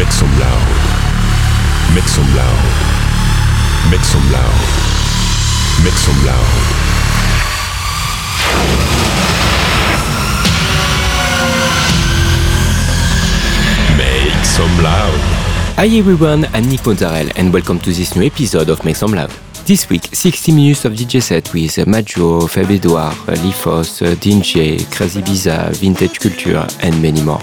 Make some loud. Make some loud. Make some loud. Make some loud. Make some loud. Hi everyone, I'm Nick Mozzarella and welcome to this new episode of Make Some Loud. This week, 60 minutes of DJ set with Majo, Fab Edouard, Lifos, DJ, Crazy Biza, Vintage Culture and many more.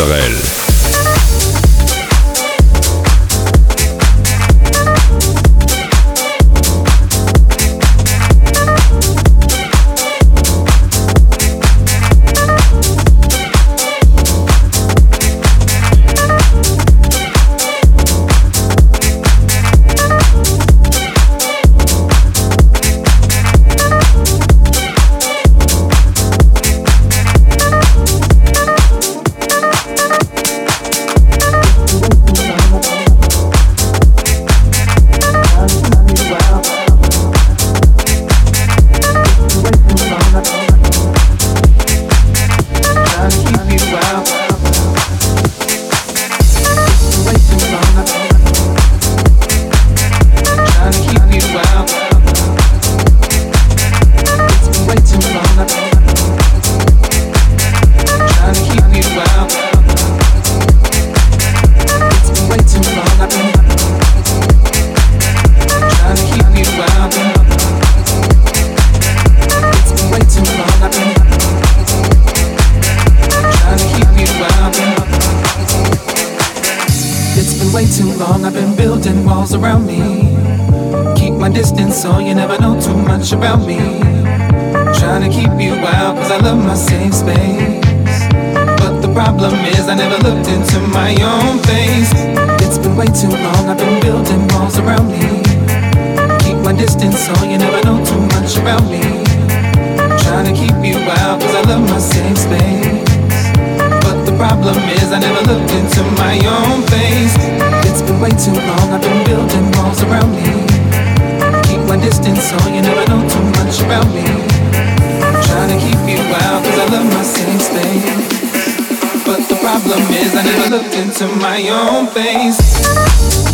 Israel. I never looked into my own face.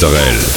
Mozzarella.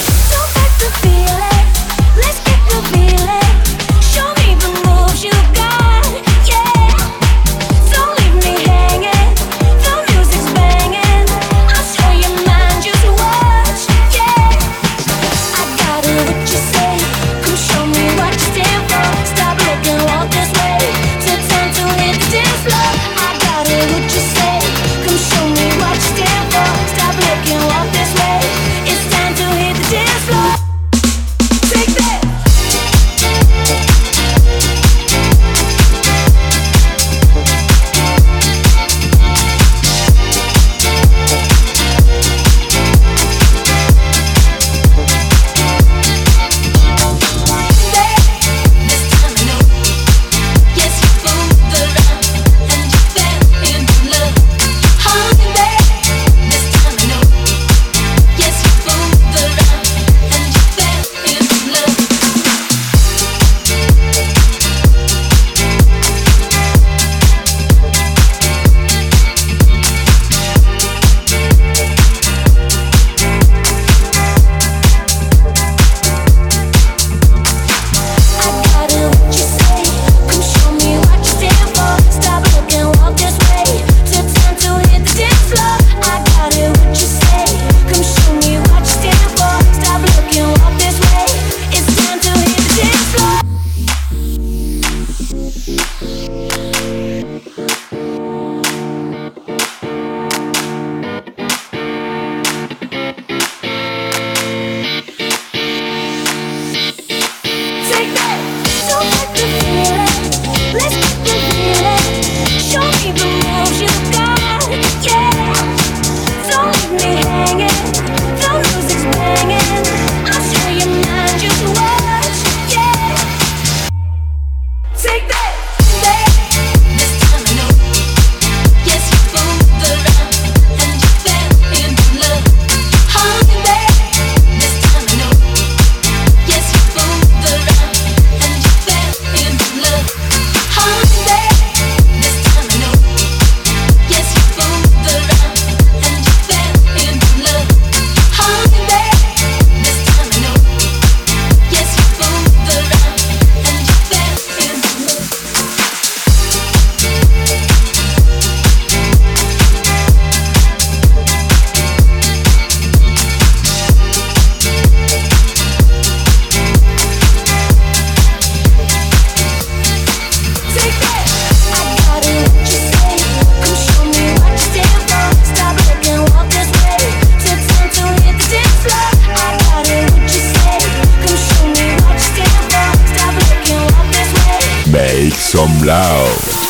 Make some loud.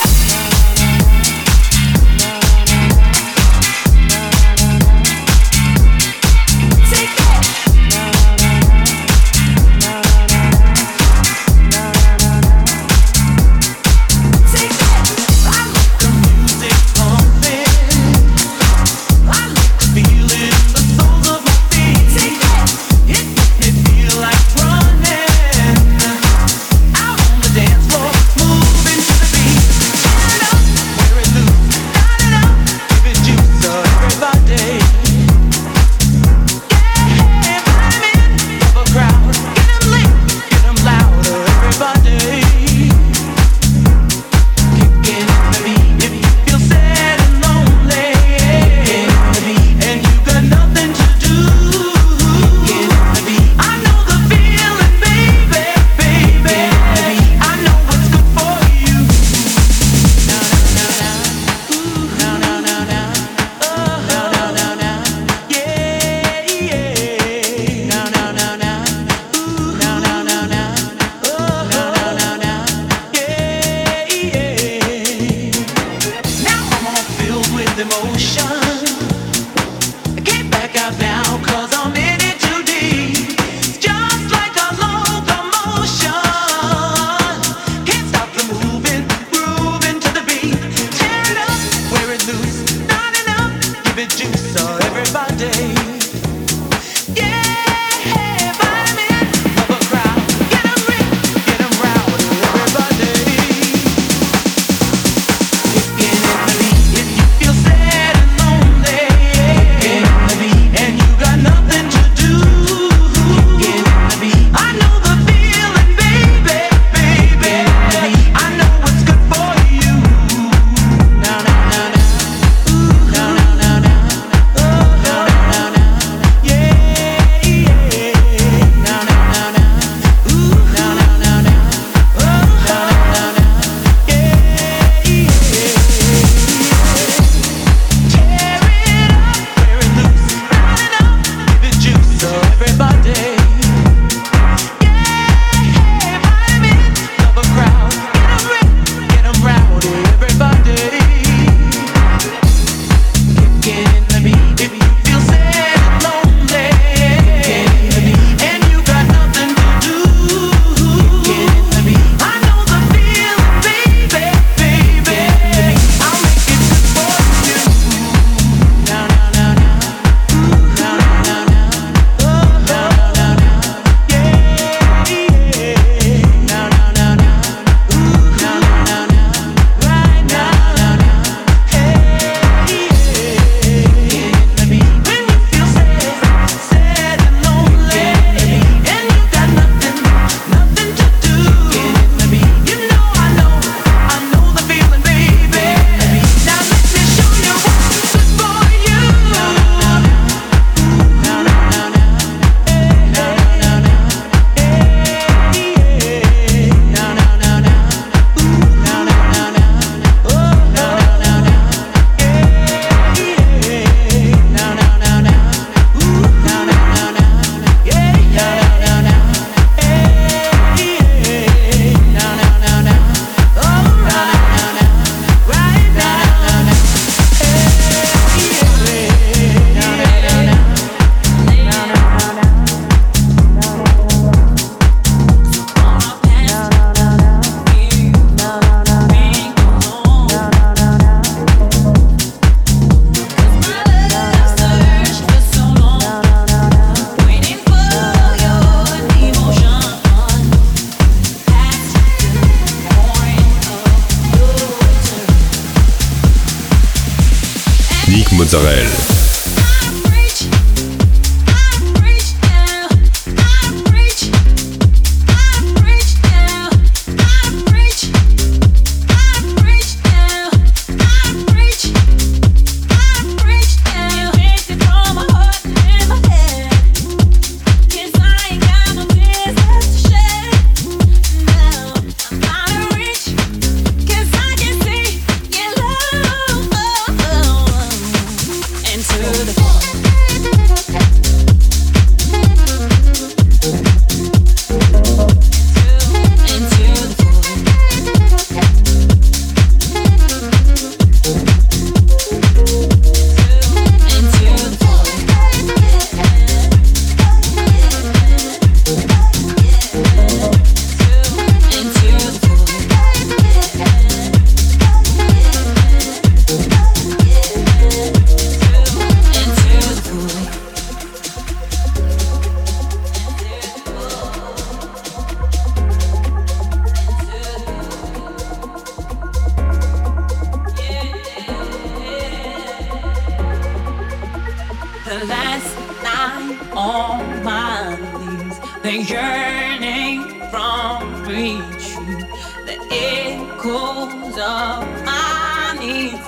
the last night on my knees. The yearning from reaching the echoes of my needs.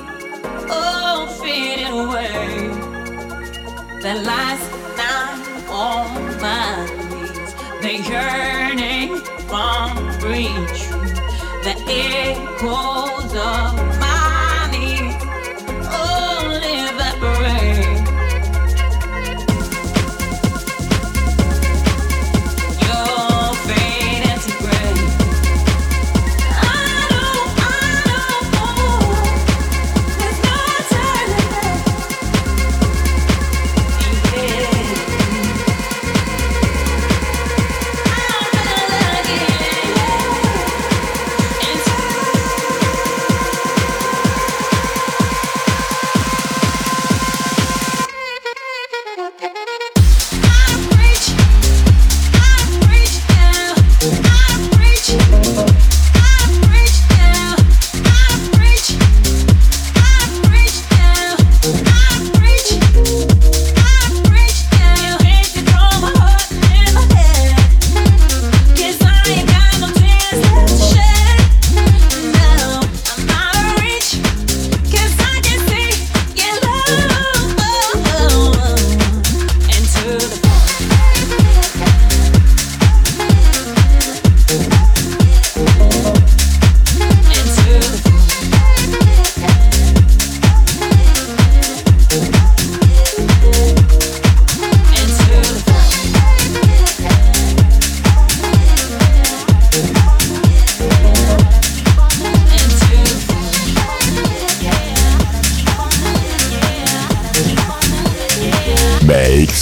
Oh, faded away. The last night on my knees. The yearning from reaching the echoes of my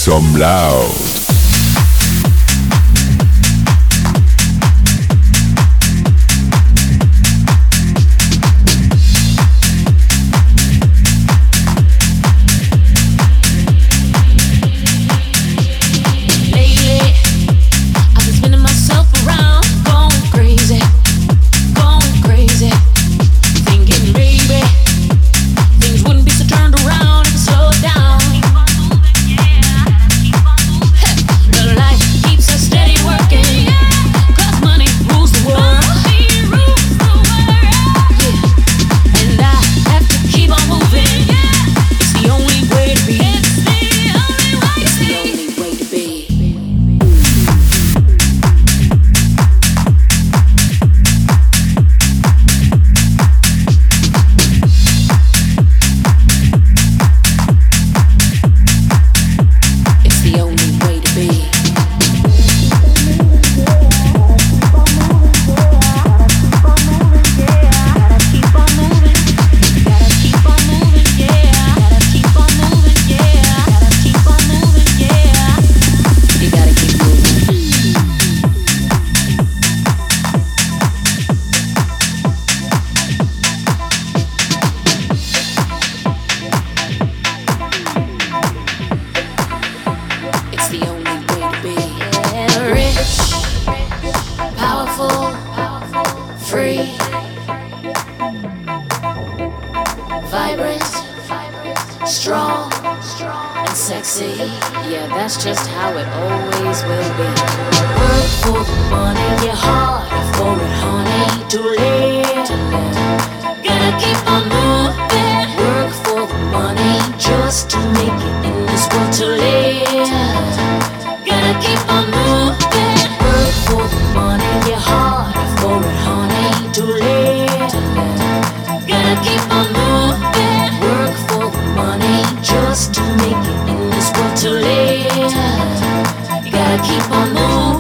some loud. Sexy. Yeah, that's just how it always will be. Work for the money, get hard for it, honey. Too late. Gotta keep on moving. Work for the money just to make it in this world. Too late. Gotta keep on moving. Work for the money, get hard for it, honey. Too late. Gotta keep on moving. Work for the money just to make Too late. You gotta keep on moving.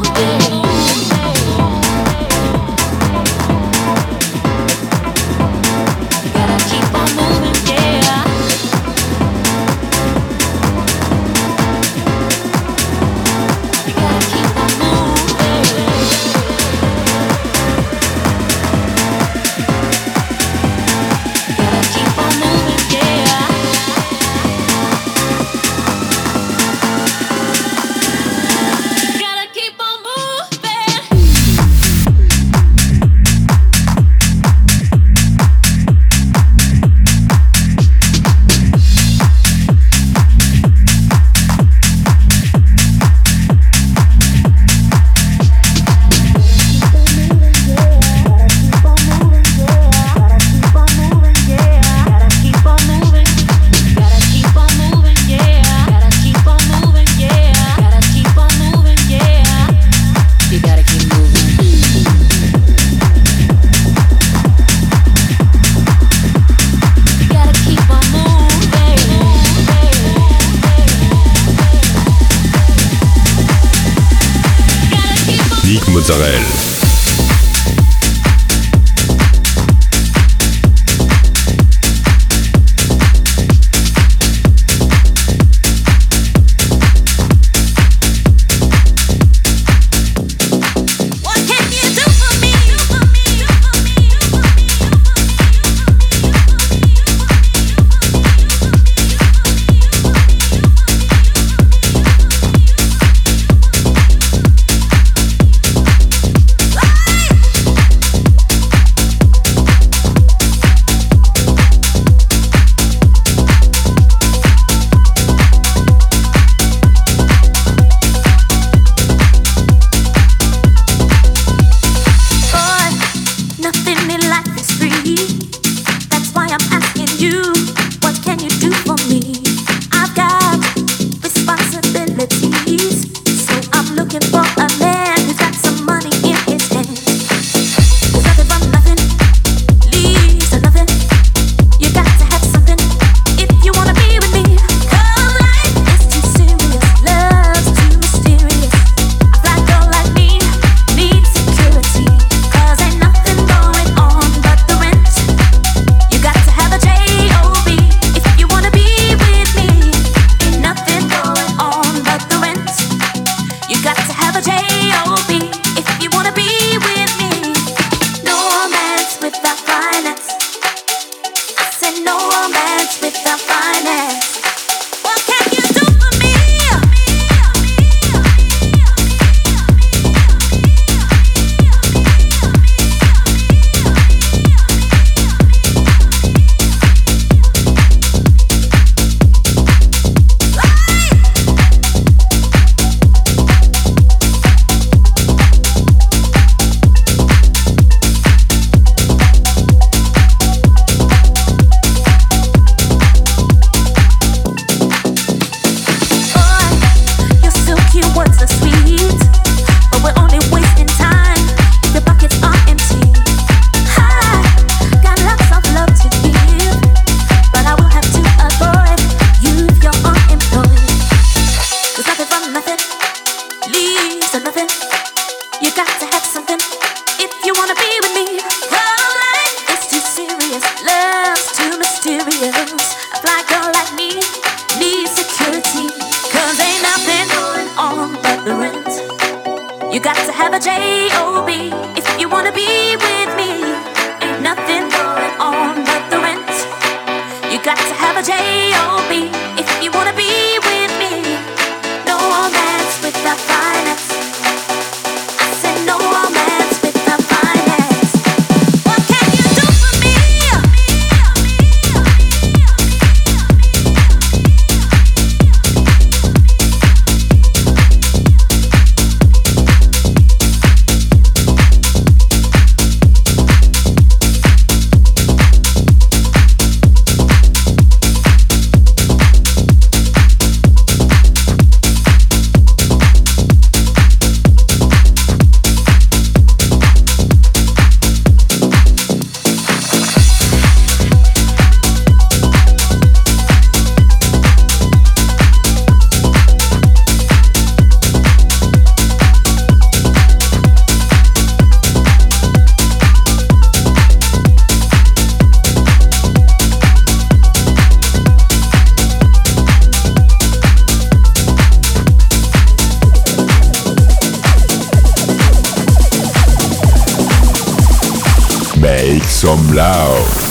Loud.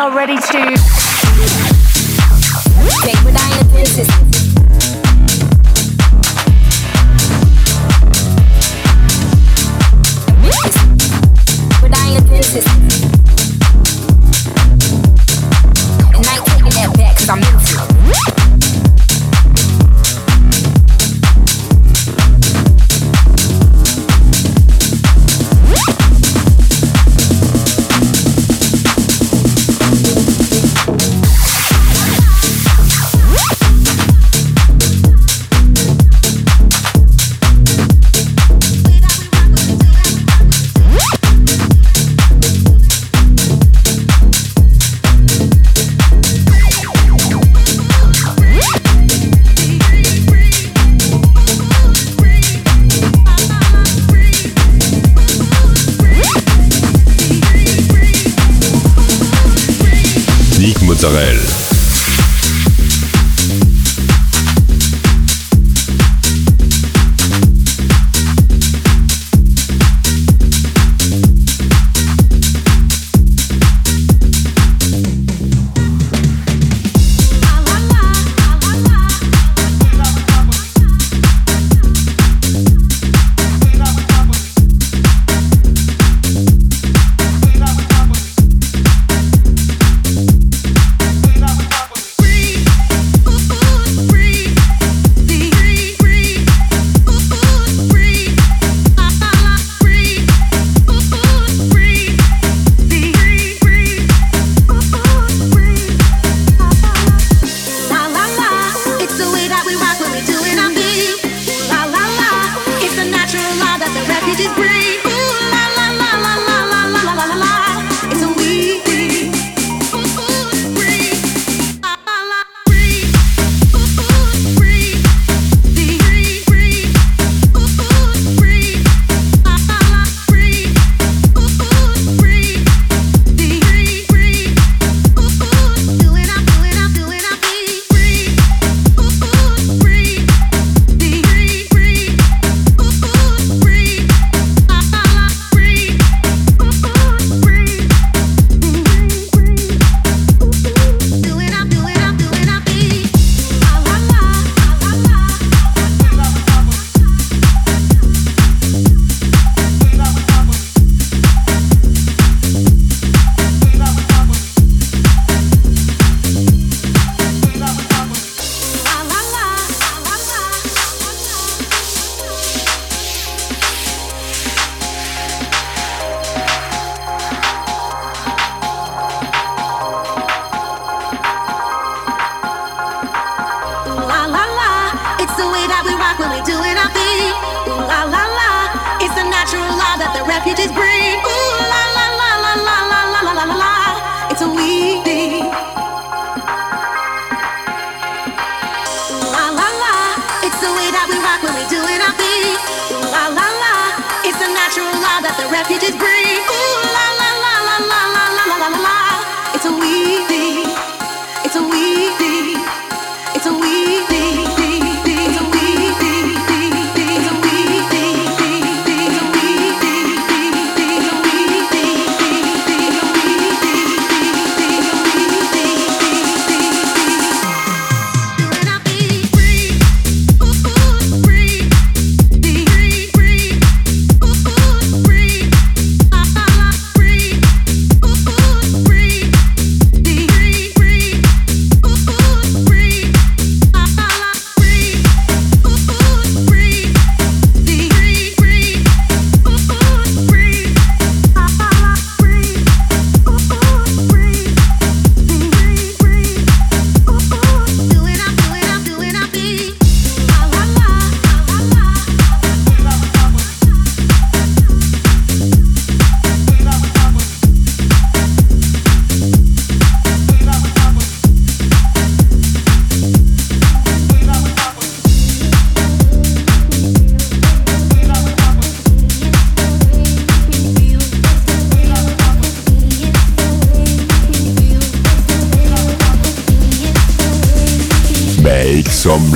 Are ready to. Take what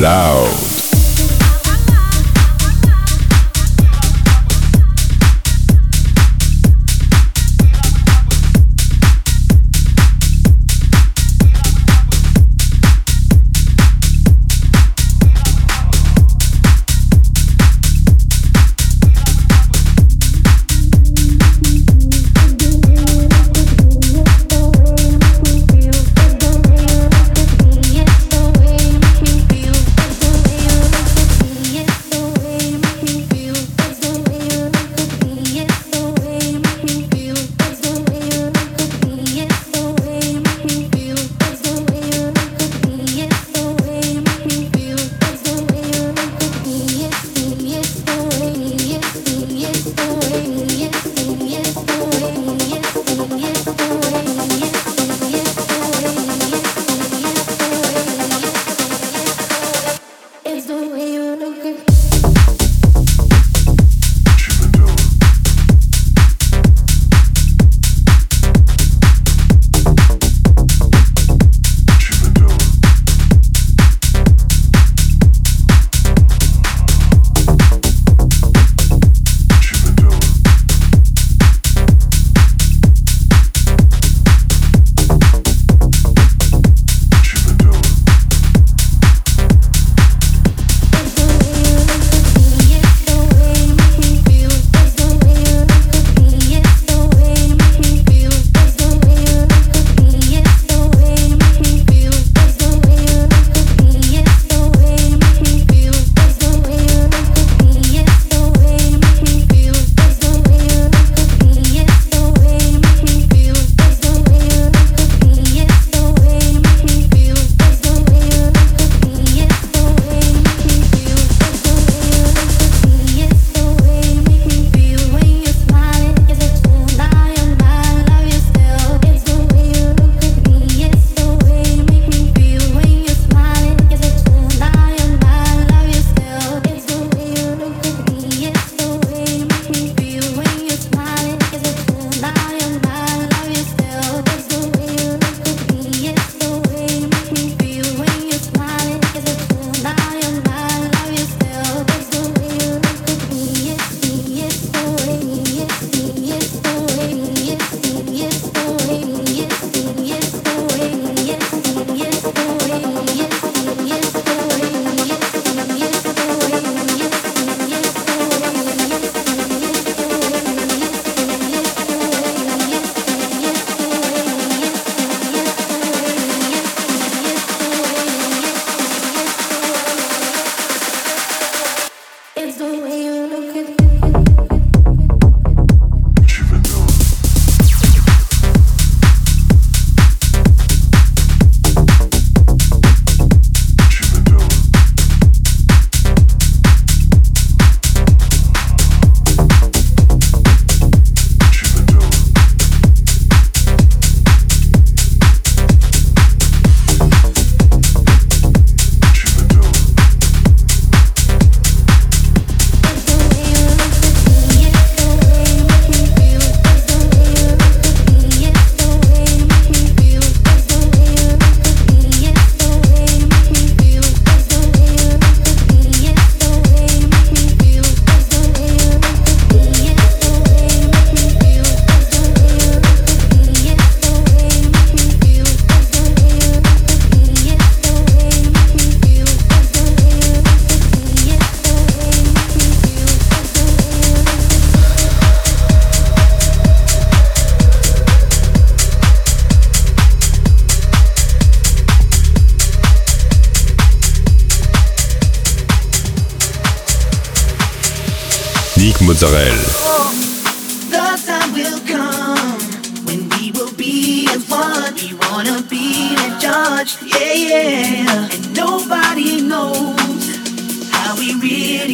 Lao.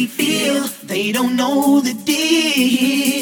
Feel. They don't know the deal.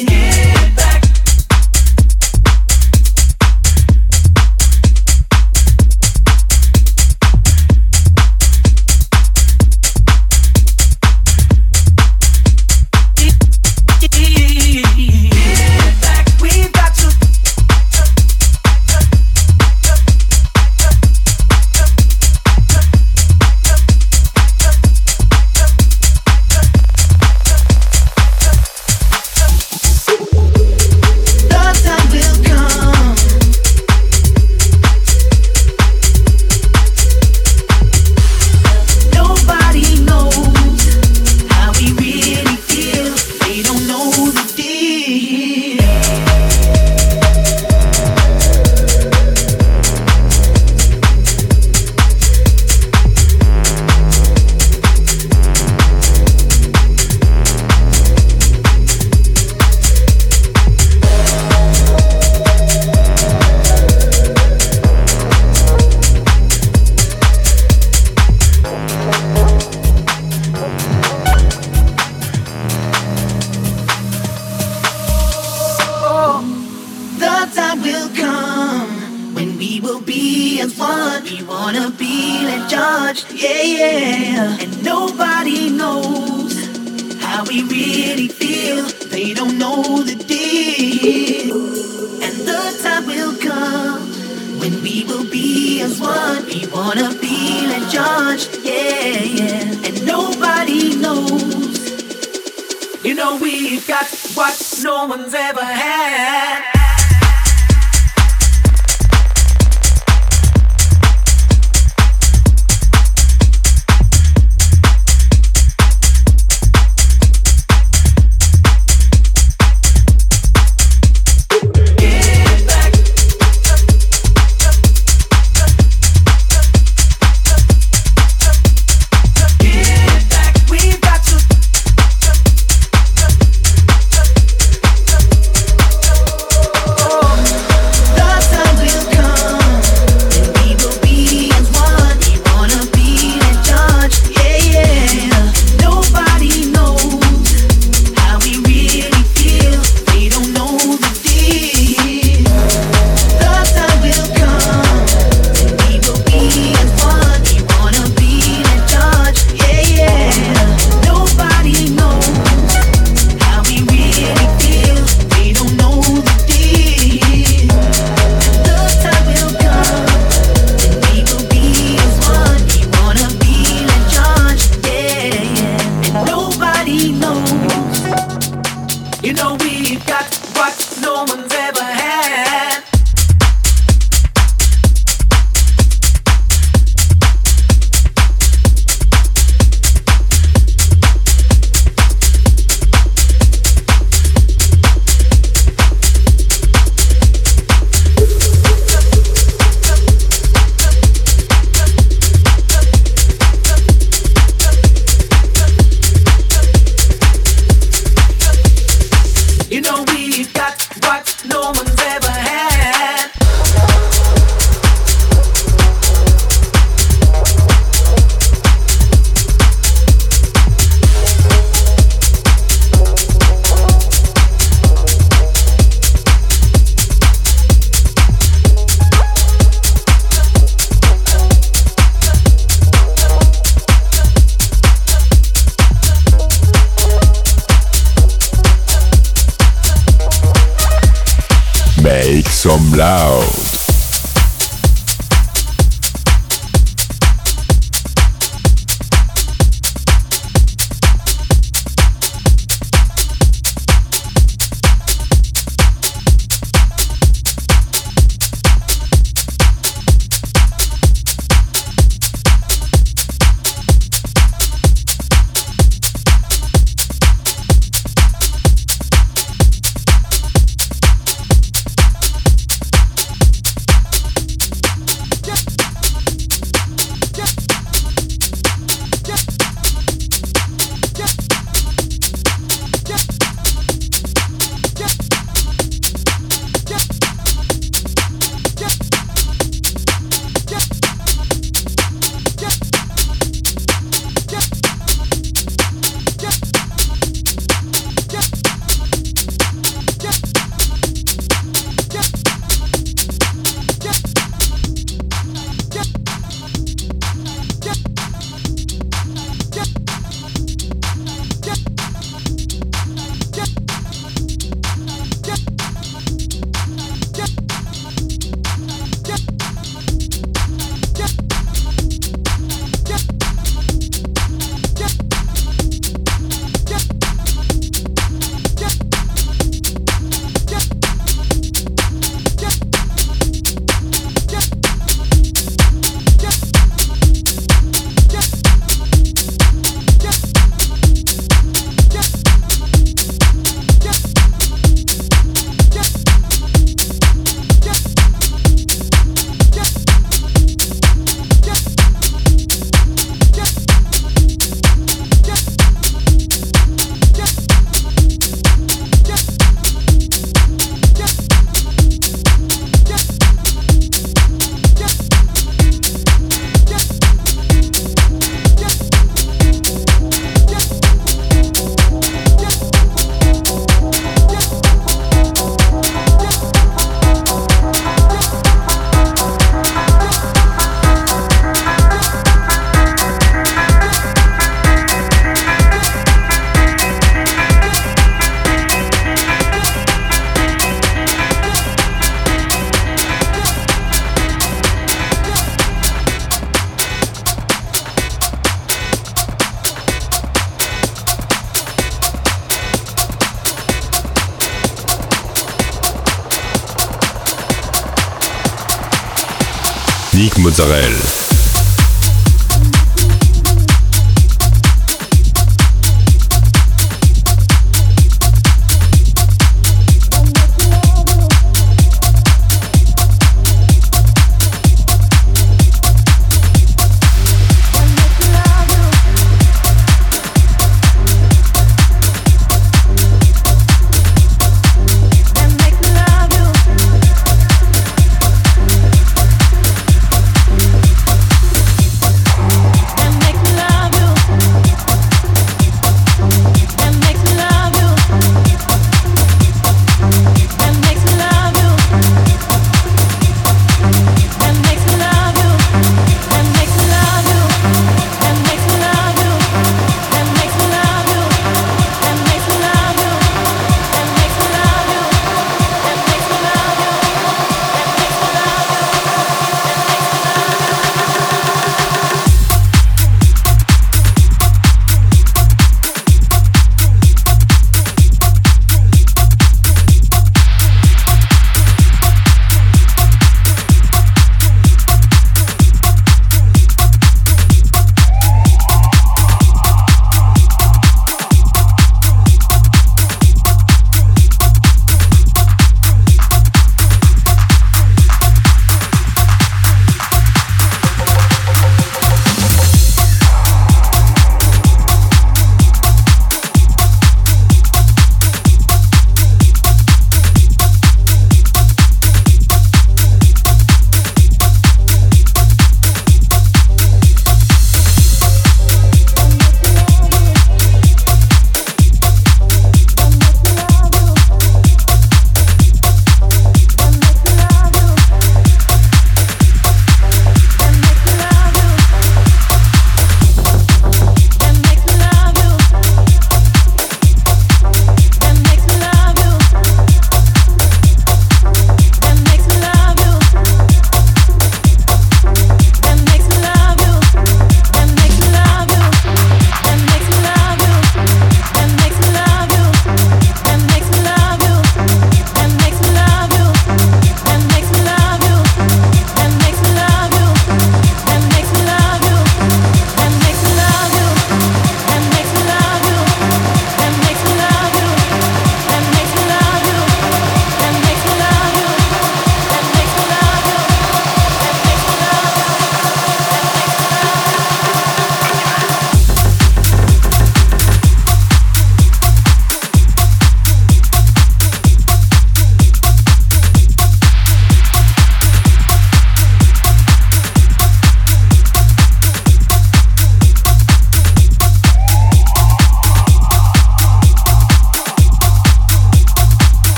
Some